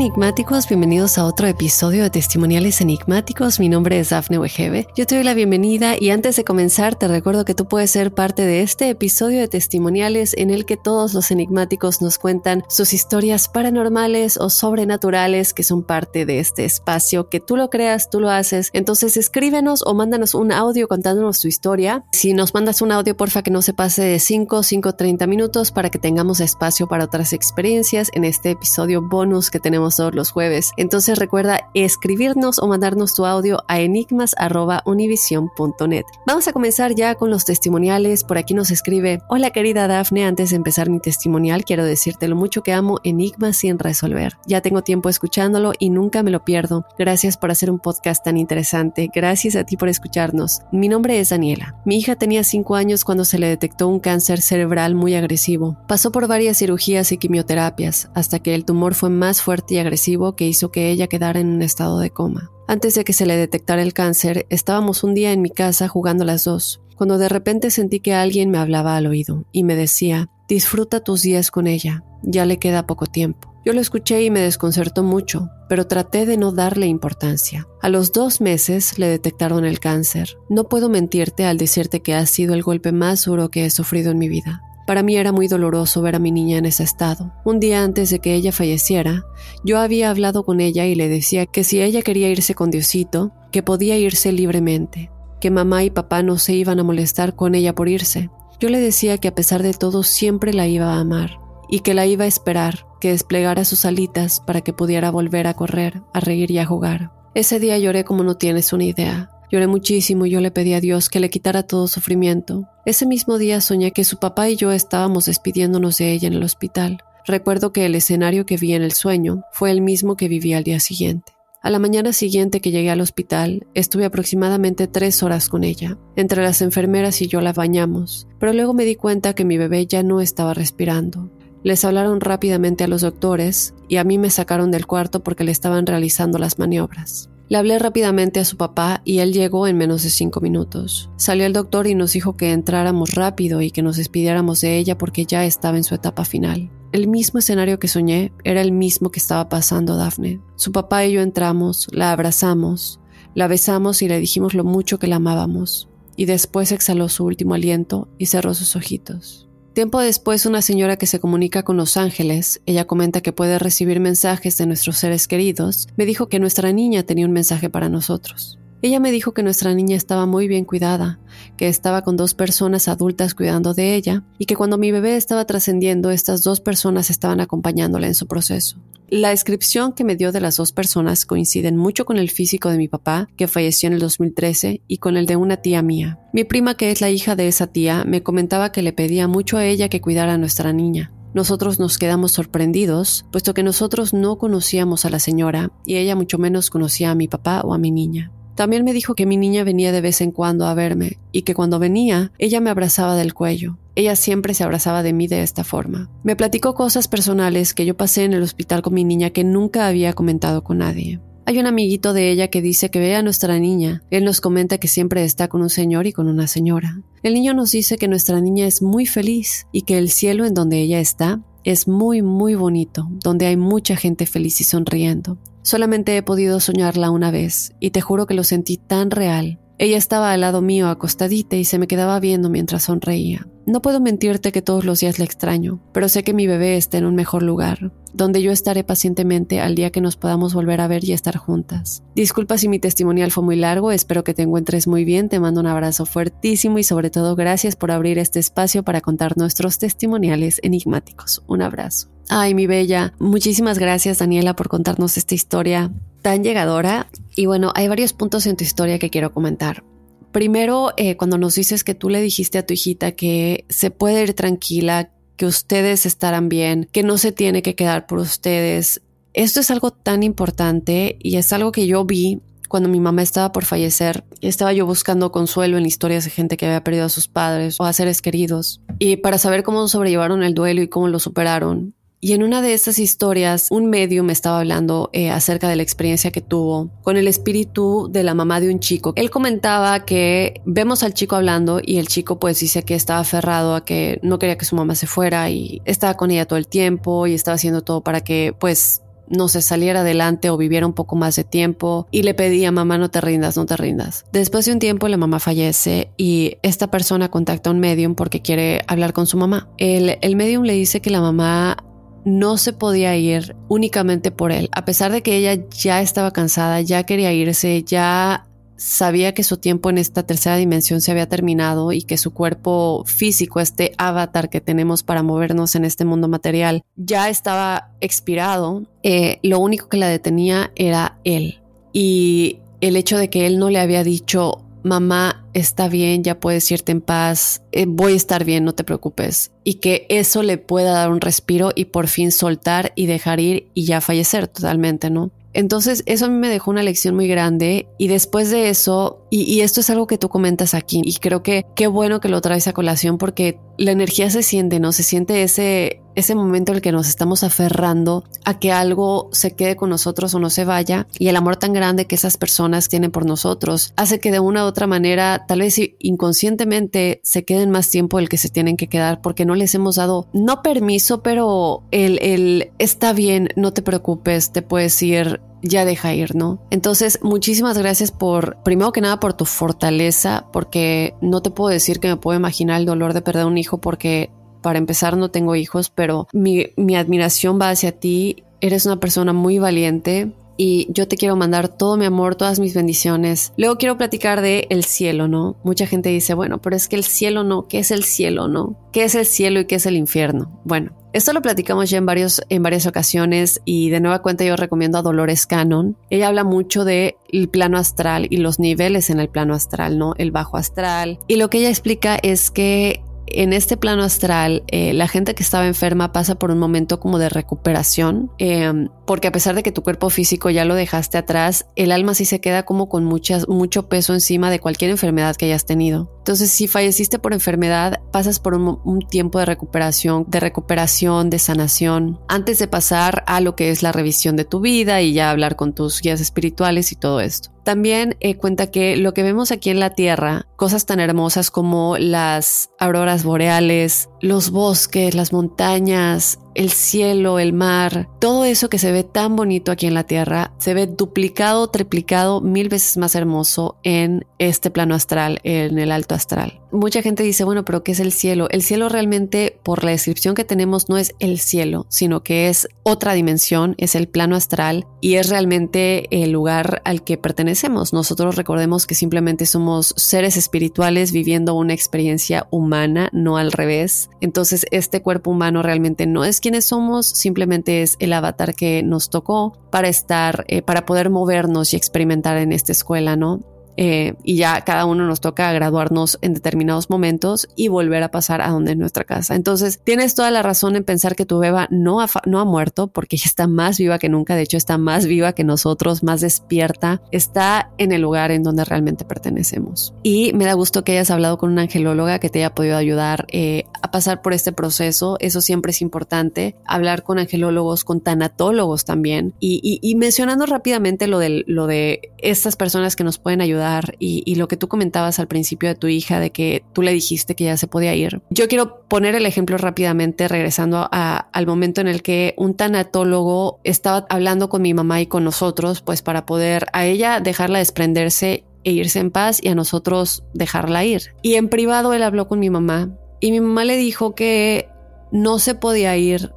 Enigmáticos, bienvenidos a otro episodio de Testimoniales Enigmáticos. Mi nombre es Dafne Wegebe. Yo te doy la bienvenida y antes de comenzar te recuerdo que tú puedes ser parte de este episodio de Testimoniales en el que todos los enigmáticos nos cuentan sus historias paranormales o sobrenaturales que son parte de este espacio. Que tú lo creas, tú lo haces. Entonces escríbenos o mándanos un audio contándonos tu historia. Si nos mandas un audio, porfa que no se pase de 5, 5, 30 minutos para que tengamos espacio para otras experiencias en este episodio bonus que tenemos todos los jueves. Entonces recuerda escribirnos o mandarnos tu audio a enigmas.univision.net. Vamos a comenzar ya con los testimoniales. Por aquí nos escribe, hola querida Dafne, antes de empezar mi testimonial quiero decirte lo mucho que amo Enigmas sin resolver. Ya tengo tiempo escuchándolo y nunca me lo pierdo. Gracias por hacer un podcast tan interesante. Gracias a ti por escucharnos. Mi nombre es Daniela. Mi hija tenía 5 años cuando se le detectó un cáncer cerebral muy agresivo. Pasó por varias cirugías y quimioterapias hasta que el tumor fue más fuerte y agresivo que hizo que ella quedara en un estado de coma. Antes de que se le detectara el cáncer, estábamos un día en mi casa jugando las dos, cuando de repente sentí que alguien me hablaba al oído y me decía, disfruta tus días con ella, ya le queda poco tiempo. Yo lo escuché y me desconcertó mucho, pero traté de no darle importancia. A los dos meses le detectaron el cáncer. No puedo mentirte al decirte que ha sido el golpe más duro que he sufrido en mi vida. Para mí era muy doloroso ver a mi niña en ese estado. Un día antes de que ella falleciera, yo había hablado con ella y le decía que si ella quería irse con Diosito, que podía irse libremente, que mamá y papá no se iban a molestar con ella por irse. Yo le decía que a pesar de todo siempre la iba a amar y que la iba a esperar, que desplegara sus alitas para que pudiera volver a correr, a reír y a jugar. Ese día lloré como no tienes una idea. Lloré muchísimo y yo le pedí a Dios que le quitara todo sufrimiento. Ese mismo día soñé que su papá y yo estábamos despidiéndonos de ella en el hospital. Recuerdo que el escenario que vi en el sueño fue el mismo que viví al día siguiente. A la mañana siguiente que llegué al hospital, estuve aproximadamente tres horas con ella. Entre las enfermeras y yo la bañamos, pero luego me di cuenta que mi bebé ya no estaba respirando. Les hablaron rápidamente a los doctores y a mí me sacaron del cuarto porque le estaban realizando las maniobras. Le hablé rápidamente a su papá y él llegó en menos de cinco minutos. Salió el doctor y nos dijo que entráramos rápido y que nos despidiéramos de ella porque ya estaba en su etapa final. El mismo escenario que soñé era el mismo que estaba pasando Daphne. Su papá y yo entramos, la abrazamos, la besamos y le dijimos lo mucho que la amábamos. Y después exhaló su último aliento y cerró sus ojitos. Tiempo después, una señora que se comunica con los ángeles, ella comenta que puede recibir mensajes de nuestros seres queridos, me dijo que nuestra niña tenía un mensaje para nosotros. Ella me dijo que nuestra niña estaba muy bien cuidada, que estaba con dos personas adultas cuidando de ella y que cuando mi bebé estaba trascendiendo, estas dos personas estaban acompañándola en su proceso. La descripción que me dio de las dos personas coinciden mucho con el físico de mi papá, que falleció en el 2013, y con el de una tía mía. Mi prima, que es la hija de esa tía, me comentaba que le pedía mucho a ella que cuidara a nuestra niña. Nosotros nos quedamos sorprendidos, puesto que nosotros no conocíamos a la señora y ella mucho menos conocía a mi papá o a mi niña. También me dijo que mi niña venía de vez en cuando a verme y que cuando venía ella me abrazaba del cuello. Ella siempre se abrazaba de mí de esta forma. Me platicó cosas personales que yo pasé en el hospital con mi niña que nunca había comentado con nadie. Hay un amiguito de ella que dice que ve a nuestra niña. Él nos comenta que siempre está con un señor y con una señora. El niño nos dice que nuestra niña es muy feliz y que el cielo en donde ella está es muy, muy bonito, donde hay mucha gente feliz y sonriendo. Solamente he podido soñarla una vez y te juro que lo sentí tan real. Ella estaba al lado mío acostadita y se me quedaba viendo mientras sonreía. No puedo mentirte que todos los días la extraño, pero sé que mi bebé está en un mejor lugar, donde yo estaré pacientemente al día que nos podamos volver a ver y estar juntas. Disculpa si mi testimonial fue muy largo, espero que te encuentres muy bien, te mando un abrazo fuertísimo y sobre todo gracias por abrir este espacio para contar nuestros testimoniales enigmáticos. Un abrazo. Ay, mi bella, muchísimas gracias Daniela por contarnos esta historia tan llegadora. Y bueno, hay varios puntos en tu historia que quiero comentar. Primero, eh, cuando nos dices que tú le dijiste a tu hijita que se puede ir tranquila, que ustedes estarán bien, que no se tiene que quedar por ustedes. Esto es algo tan importante y es algo que yo vi cuando mi mamá estaba por fallecer. Estaba yo buscando consuelo en historias de gente que había perdido a sus padres o a seres queridos. Y para saber cómo sobrellevaron el duelo y cómo lo superaron. Y en una de esas historias, un medio me estaba hablando eh, acerca de la experiencia que tuvo con el espíritu de la mamá de un chico. Él comentaba que vemos al chico hablando y el chico pues dice que estaba aferrado a que no quería que su mamá se fuera y estaba con ella todo el tiempo y estaba haciendo todo para que pues no se saliera adelante o viviera un poco más de tiempo y le pedía, mamá, no te rindas, no te rindas. Después de un tiempo la mamá fallece y esta persona contacta a un medium porque quiere hablar con su mamá. El, el medium le dice que la mamá no se podía ir únicamente por él, a pesar de que ella ya estaba cansada, ya quería irse, ya sabía que su tiempo en esta tercera dimensión se había terminado y que su cuerpo físico, este avatar que tenemos para movernos en este mundo material, ya estaba expirado, eh, lo único que la detenía era él. Y el hecho de que él no le había dicho, mamá, está bien, ya puedes irte en paz, eh, voy a estar bien, no te preocupes. Y que eso le pueda dar un respiro y por fin soltar y dejar ir y ya fallecer totalmente, ¿no? Entonces eso a mí me dejó una lección muy grande y después de eso, y, esto es algo que tú comentas aquí y creo que qué bueno que lo traes a colación porque la energía se siente, ¿no? Se siente ese, ese momento en el que nos estamos aferrando a que algo se quede con nosotros o no se vaya y el amor tan grande que esas personas tienen por nosotros hace que de una u otra manera, tal vez inconscientemente, se queden más tiempo el que se tienen que quedar porque no les hemos dado, no permiso, pero el, el está bien, no te preocupes, te puedes ir, ya deja ir, ¿no? Entonces, muchísimas gracias por, primero que nada, por tu fortaleza, porque no te puedo decir que me puedo imaginar el dolor de perder un hijo porque para empezar no tengo hijos, pero mi, mi admiración va hacia ti. Eres una persona muy valiente, y yo te quiero mandar todo mi amor, todas mis bendiciones. Luego quiero platicar de el cielo, ¿no? Mucha gente dice, bueno, pero es que el cielo no, ¿qué es el cielo, no? ¿Qué es el cielo y qué es el infierno? Bueno, esto lo platicamos ya en, varios, en varias ocasiones y de nueva cuenta yo recomiendo a Dolores Cannon. Ella habla mucho del plano astral y los niveles en el plano astral, ¿no? El bajo astral. Y lo que ella explica es que en este plano astral, eh, la gente que estaba enferma pasa por un momento como de recuperación, em, porque a pesar de que tu cuerpo físico ya lo dejaste atrás, el alma sí se queda como con mucho peso encima de cualquier enfermedad que hayas tenido. Entonces, si falleciste por enfermedad, pasas por un, un tiempo de recuperación, de recuperación, de sanación, antes de pasar a lo que es la revisión de tu vida y ya hablar con tus guías espirituales y todo esto. También eh, cuenta que lo que vemos aquí en la Tierra, cosas tan hermosas como las auroras boreales, los bosques, las montañas, el cielo, el mar, todo eso que se ve tan bonito aquí en la Tierra, se ve duplicado, triplicado, mil veces más hermoso en este plano astral, en el alto astral. Mucha gente dice, bueno, pero ¿qué es el cielo? El cielo realmente, por la descripción que tenemos, no es el cielo, sino que es otra dimensión, es el plano astral y es realmente el lugar al que pertenecemos. Nosotros recordemos que simplemente somos seres espirituales viviendo una experiencia humana, no al revés. Entonces, este cuerpo humano realmente no es quienes somos, simplemente es el avatar que nos tocó para estar, eh, para poder movernos y experimentar en esta escuela, ¿no? Eh, y ya cada uno nos toca graduarnos en determinados momentos y volver a pasar a donde es nuestra casa. Entonces, tienes toda la razón en pensar que tu beba no ha, no ha muerto porque ella está más viva que nunca, de hecho está más viva que nosotros, más despierta, está en el lugar en donde realmente pertenecemos. Y me da gusto que hayas hablado con una angelóloga que te haya podido ayudar eh, a pasar por este proceso, eso siempre es importante, hablar con angelólogos, con tanatólogos también. Y, y mencionando rápidamente lo de, lo de estas personas que nos pueden ayudar y, lo que tú comentabas al principio de tu hija, de que tú le dijiste que ya se podía ir. Yo quiero poner el ejemplo rápidamente, regresando al momento en el que un tanatólogo estaba hablando con mi mamá y con nosotros, pues para poder a ella dejarla desprenderse e irse en paz y a nosotros dejarla ir. Y en privado él habló con mi mamá y mi mamá le dijo que no se podía ir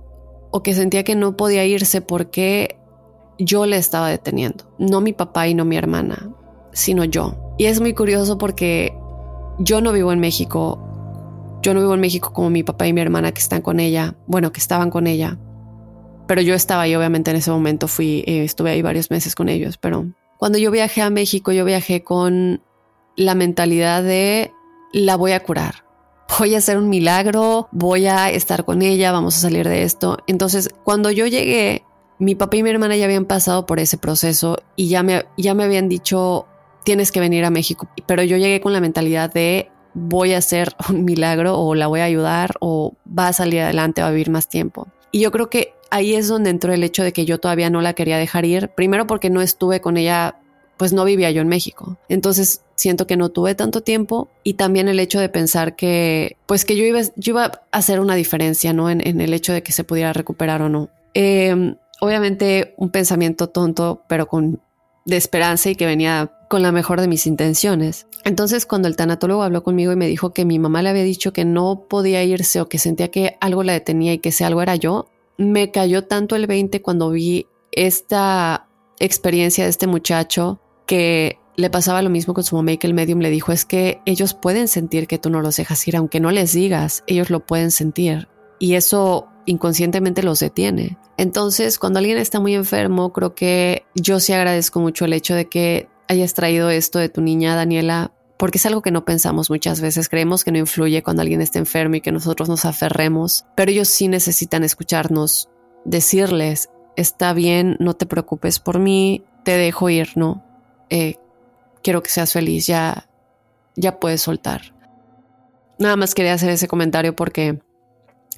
o que sentía que no podía irse porque yo le estaba deteniendo, no mi papá y no mi hermana sino yo. Y es muy curioso porque yo no vivo en México. Yo no vivo en México como mi papá y mi hermana que están con ella. Bueno, que estaban con ella. Pero yo estaba y obviamente en ese momento fui, eh, estuve ahí varios meses con ellos. Pero cuando yo viajé a México, yo viajé con la mentalidad de la voy a curar. Voy a hacer un milagro, voy a estar con ella, vamos a salir de esto. Entonces, cuando yo llegué, mi papá y mi hermana ya habían pasado por ese proceso y ya me, ya me habían dicho tienes que venir a México. Pero yo llegué con la mentalidad de voy a hacer un milagro o la voy a ayudar o va a salir adelante o a vivir más tiempo. Y yo creo que ahí es donde entró el hecho de que yo todavía no la quería dejar ir. Primero porque no estuve con ella, pues no vivía yo en México. Entonces siento que no tuve tanto tiempo y también el hecho de pensar que, pues que yo iba, a hacer una diferencia, ¿no? En, el hecho de que se pudiera recuperar o no. Em, obviamente un pensamiento tonto, pero con de esperanza y que venía con la mejor de mis intenciones. Entonces, cuando el tanatólogo habló conmigo y me dijo que mi mamá le había dicho que no podía irse o que sentía que algo la detenía y que ese algo era yo, me cayó tanto el 20 cuando vi esta experiencia de este muchacho que le pasaba lo mismo con su mamá y que el medium le dijo es que ellos pueden sentir que tú no los dejas ir, aunque no les digas, ellos lo pueden sentir. Y eso inconscientemente los detiene. Entonces, cuando alguien está muy enfermo, creo que yo sí agradezco mucho el hecho de que hayas traído esto de tu niña, Daniela, porque es algo que no pensamos muchas veces. Creemos que no influye cuando alguien está enfermo y que nosotros nos aferremos, pero ellos sí necesitan escucharnos, decirles, está bien, no te preocupes por mí, te dejo ir, ¿no? Eh, quiero que seas feliz, ya, ya puedes soltar. Nada más quería hacer ese comentario porque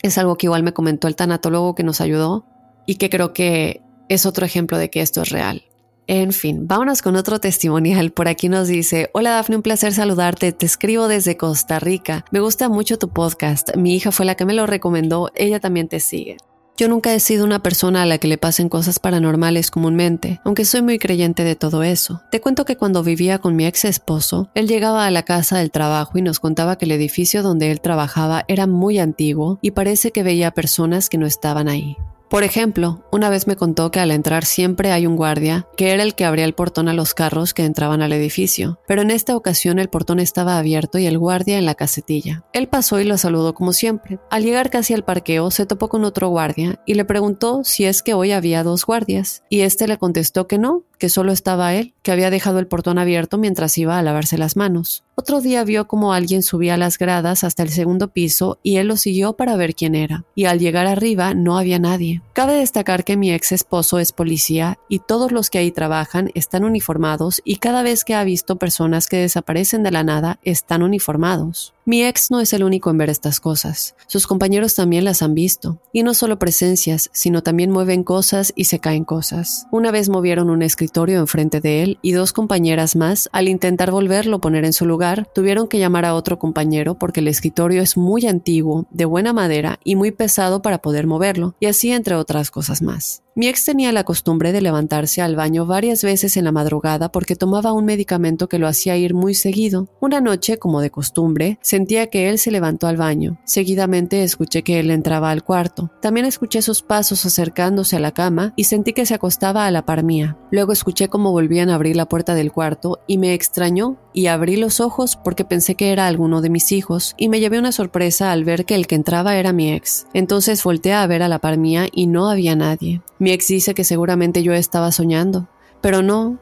es algo que igual me comentó el tanatólogo que nos ayudó y que creo que es otro ejemplo de que esto es real. En fin, vámonos con otro testimonial. Por aquí nos dice, hola Dafne, un placer saludarte. Te escribo desde Costa Rica. Me gusta mucho tu podcast. Mi hija fue la que me lo recomendó. Ella también te sigue. Yo nunca he sido una persona a la que le pasen cosas paranormales comúnmente, aunque soy muy creyente de todo eso. Te cuento que cuando vivía con mi ex esposo, él llegaba a la casa del trabajo y nos contaba que el edificio donde él trabajaba era muy antiguo y parece que veía personas que no estaban ahí. Por ejemplo, una vez me contó que al entrar siempre hay un guardia, que era el que abría el portón a los carros que entraban al edificio, pero en esta ocasión el portón estaba abierto y el guardia en la casetilla. Él pasó y lo saludó como siempre. Al llegar casi al parqueo se topó con otro guardia y le preguntó si es que hoy había dos guardias, y este le contestó que no, que solo estaba él, que había dejado el portón abierto mientras iba a lavarse las manos. Otro día vio como alguien subía las gradas hasta el segundo piso y él lo siguió para ver quién era, y al llegar arriba no había nadie. Cabe destacar que mi ex esposo es policía y todos los que ahí trabajan están uniformados y cada vez que ha visto personas que desaparecen de la nada están uniformados. Mi ex no es el único en ver estas cosas. Sus compañeros también las han visto. Y no solo presencias, sino también mueven cosas y se caen cosas. Una vez movieron un escritorio enfrente de él y dos compañeras más, al intentar volverlo a poner en su lugar, tuvieron que llamar a otro compañero porque el escritorio es muy antiguo, de buena madera y muy pesado para poder moverlo, y así entre otras cosas más. Mi ex tenía la costumbre de levantarse al baño varias veces en la madrugada porque tomaba un medicamento que lo hacía ir muy seguido. Una noche, como de costumbre, sentía que él se levantó al baño. Seguidamente escuché que él entraba al cuarto. También escuché sus pasos acercándose a la cama y sentí que se acostaba a la par mía. Luego escuché cómo volvían a abrir la puerta del cuarto y me extrañó y abrí los ojos porque pensé que era alguno de mis hijos y me llevé una sorpresa al ver que el que entraba era mi ex. Entonces volteé a ver a la par mía y no había nadie. Mi ex dice que seguramente yo estaba soñando, pero no.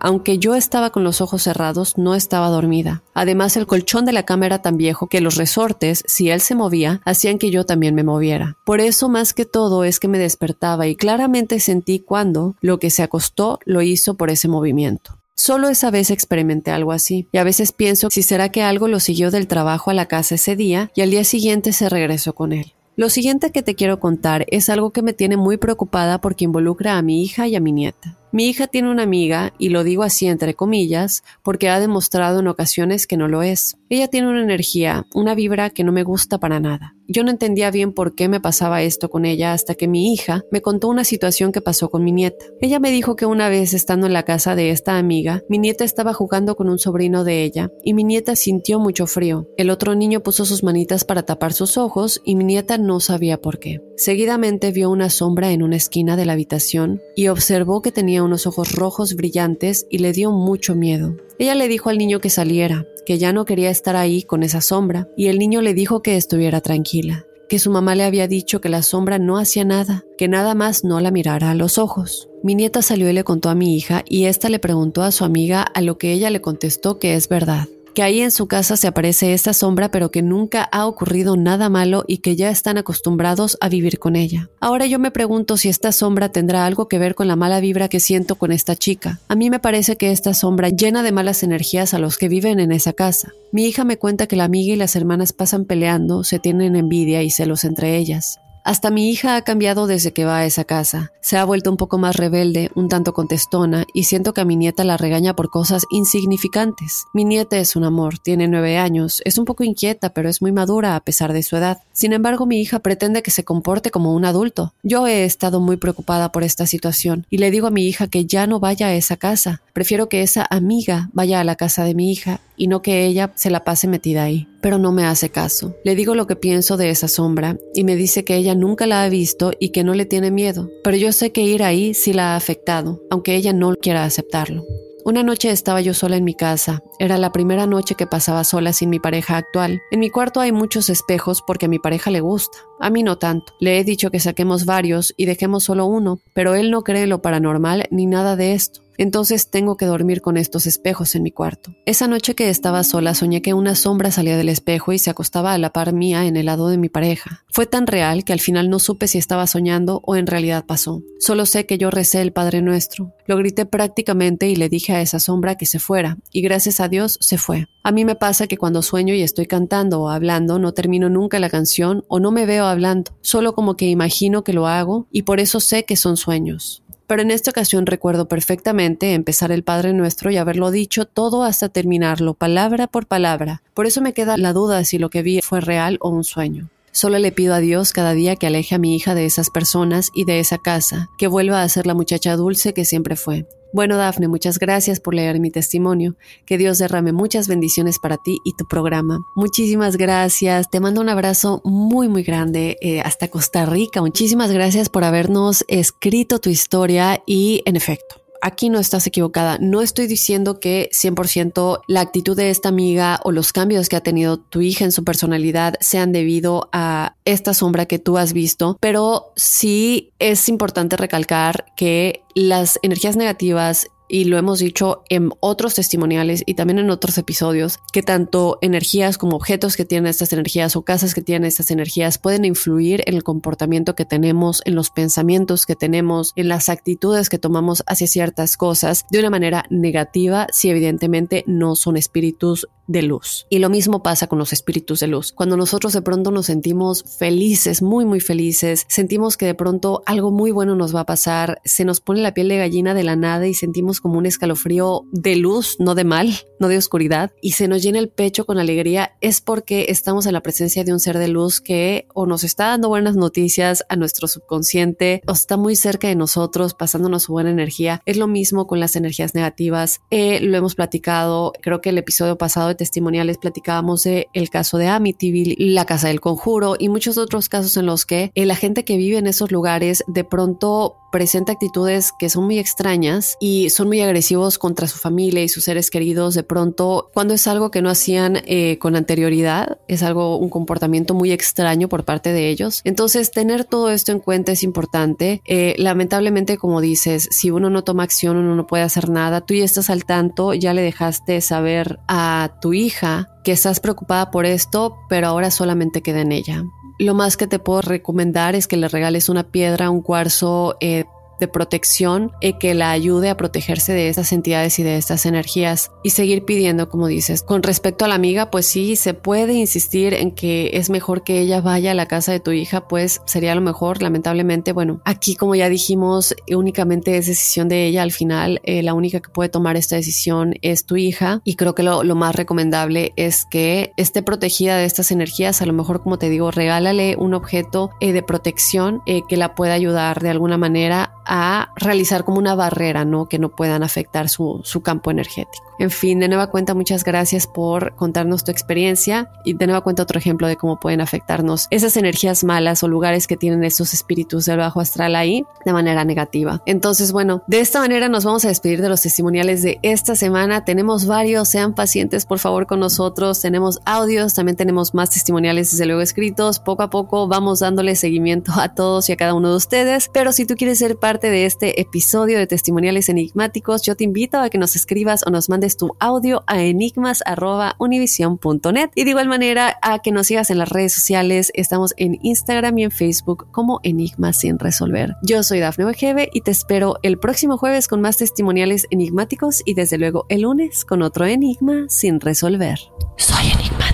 Aunque yo estaba con los ojos cerrados, no estaba dormida. Además, el colchón de la cama era tan viejo que los resortes, si él se movía, hacían que yo también me moviera. Por eso, más que todo, es que me despertaba y claramente sentí cuando lo que se acostó lo hizo por ese movimiento. Solo esa vez experimenté algo así, y a veces pienso si será que algo lo siguió del trabajo a la casa ese día y al día siguiente se regresó con él. Lo siguiente que te quiero contar es algo que me tiene muy preocupada porque involucra a mi hija y a mi nieta. Mi hija tiene una amiga, y lo digo así entre comillas, porque ha demostrado en ocasiones que no lo es. Ella tiene una energía, una vibra que no me gusta para nada. Yo no entendía bien por qué me pasaba esto con ella hasta que mi hija me contó una situación que pasó con mi nieta. Ella me dijo que una vez estando en la casa de esta amiga, mi nieta estaba jugando con un sobrino de ella y mi nieta sintió mucho frío. El otro niño puso sus manitas para tapar sus ojos y mi nieta no sabía por qué. Seguidamente vio una sombra en una esquina de la habitación y observó que tenía unos ojos rojos brillantes y le dio mucho miedo. Ella le dijo al niño que saliera, que ya no quería estar ahí con esa sombra, y el niño le dijo que estuviera tranquila, que su mamá le había dicho que la sombra no hacía nada, que nada más no la mirara a los ojos. Mi nieta salió y le contó a mi hija y ésta le preguntó a su amiga a lo que ella le contestó que es verdad que ahí en su casa se aparece esta sombra pero que nunca ha ocurrido nada malo y que ya están acostumbrados a vivir con ella. Ahora yo me pregunto si esta sombra tendrá algo que ver con la mala vibra que siento con esta chica. A mí me parece que esta sombra llena de malas energías a los que viven en esa casa. Mi hija me cuenta que la amiga y las hermanas pasan peleando, se tienen envidia y celos entre ellas. Hasta mi hija ha cambiado desde que va a esa casa. Se ha vuelto un poco más rebelde, un tanto contestona, y siento que a mi nieta la regaña por cosas insignificantes. Mi nieta es un amor, tiene nueve años, es un poco inquieta, pero es muy madura a pesar de su edad. Sin embargo, mi hija pretende que se comporte como un adulto. Yo he estado muy preocupada por esta situación, y le digo a mi hija que ya no vaya a esa casa. Prefiero que esa amiga vaya a la casa de mi hija y no que ella se la pase metida ahí. Pero no me hace caso. Le digo lo que pienso de esa sombra y me dice que ella nunca la ha visto y que no le tiene miedo. Pero yo sé que ir ahí sí la ha afectado, aunque ella no quiera aceptarlo. Una noche estaba yo sola en mi casa. Era la primera noche que pasaba sola sin mi pareja actual. En mi cuarto hay muchos espejos porque a mi pareja le gusta. A mí no tanto. Le he dicho que saquemos varios y dejemos solo uno, pero él no cree lo paranormal ni nada de esto. Entonces tengo que dormir con estos espejos en mi cuarto. Esa noche que estaba sola soñé que una sombra salía del espejo y se acostaba a la par mía en el lado de mi pareja. Fue tan real que al final no supe si estaba soñando o en realidad pasó. Solo sé que yo recé el Padre Nuestro. Lo grité prácticamente y le dije a esa sombra que se fuera, y gracias a Dios se fue. A mí me pasa que cuando sueño y estoy cantando o hablando no termino nunca la canción o no me veo hablando, solo como que imagino que lo hago y por eso sé que son sueños pero en esta ocasión recuerdo perfectamente empezar el Padre Nuestro y haberlo dicho todo hasta terminarlo, palabra por palabra. Por eso me queda la duda si lo que vi fue real o un sueño. Solo le pido a Dios cada día que aleje a mi hija de esas personas y de esa casa, que vuelva a ser la muchacha dulce que siempre fue. Bueno, Dafne, muchas gracias por leer mi testimonio. Que Dios derrame muchas bendiciones para ti y tu programa. Muchísimas gracias. Te mando un abrazo muy, muy grande eh, hasta Costa Rica. Muchísimas gracias por habernos escrito tu historia y, en efecto, aquí no estás equivocada. No estoy diciendo que 100% la actitud de esta amiga o los cambios que ha tenido tu hija en su personalidad sean debido a esta sombra que tú has visto, pero sí es importante recalcar que las energías negativas y lo hemos dicho en otros testimoniales y también en otros episodios, que tanto energías como objetos que tienen estas energías o casas que tienen estas energías pueden influir en el comportamiento que tenemos, en los pensamientos que tenemos, en las actitudes que tomamos hacia ciertas cosas de una manera negativa si evidentemente no son espíritus de luz. Y lo mismo pasa con los espíritus de luz. Cuando nosotros de pronto nos sentimos felices, muy, muy felices, sentimos que de pronto algo muy bueno nos va a pasar, se nos pone la piel de gallina de la nada y sentimos como un escalofrío de luz, no de mal, no de oscuridad, y se nos llena el pecho con alegría, es porque estamos en la presencia de un ser de luz que o nos está dando buenas noticias a nuestro subconsciente o está muy cerca de nosotros, pasándonos su buena energía. Es lo mismo con las energías negativas. Eh, lo hemos platicado, creo que el episodio pasado testimoniales platicábamos de el caso de Amityville, la casa del conjuro y muchos otros casos en los que eh, la gente que vive en esos lugares de pronto presenta actitudes que son muy extrañas y son muy agresivos contra su familia y sus seres queridos de pronto cuando es algo que no hacían eh, con anterioridad, es algo, un comportamiento muy extraño por parte de ellos. Entonces, tener todo esto en cuenta es importante. Eh, lamentablemente, como dices, si uno no toma acción, uno no puede hacer nada. Tú ya estás al tanto, ya le dejaste saber a tu hija que estás preocupada por esto, pero ahora solamente queda en ella. Lo más que te puedo recomendar es que le regales una piedra, un cuarzo eh, de protección y que la ayude a protegerse de estas entidades y de estas energías y seguir pidiendo, como dices. Con respecto a la amiga, pues sí, se puede insistir en que es mejor que ella vaya a la casa de tu hija, pues sería lo mejor. Lamentablemente, bueno, aquí como ya dijimos, únicamente es decisión de ella al final. Eh, la única que puede tomar esta decisión es tu hija y creo que lo, más recomendable es que esté protegida de estas energías. A lo mejor, como te digo, regálale un objeto eh, de protección eh, que la pueda ayudar de alguna manera a realizar como una barrera, ¿no? Que no puedan afectar su, su campo energético. En fin, de nueva cuenta, muchas gracias por contarnos tu experiencia y de nueva cuenta otro ejemplo de cómo pueden afectarnos esas energías malas o lugares que tienen estos espíritus del bajo astral ahí de manera negativa. Entonces, bueno, de esta manera nos vamos a despedir de los testimoniales de esta semana. Tenemos varios, sean pacientes por favor con nosotros. Tenemos audios, también tenemos más testimoniales desde luego escritos. Poco a poco vamos dándole seguimiento a todos y a cada uno de ustedes. Pero si tú quieres ser parte de este episodio de testimoniales enigmáticos, yo te invito a que nos escribas o nos mandes tu audio a enigmas.univision.net y de igual manera a que nos sigas en las redes sociales. Estamos en Instagram y en Facebook como Enigmas sin resolver. Yo soy Dafne Wegebe y te espero el próximo jueves con más testimoniales enigmáticos y desde luego el lunes con otro enigma sin resolver. Soy enigmático.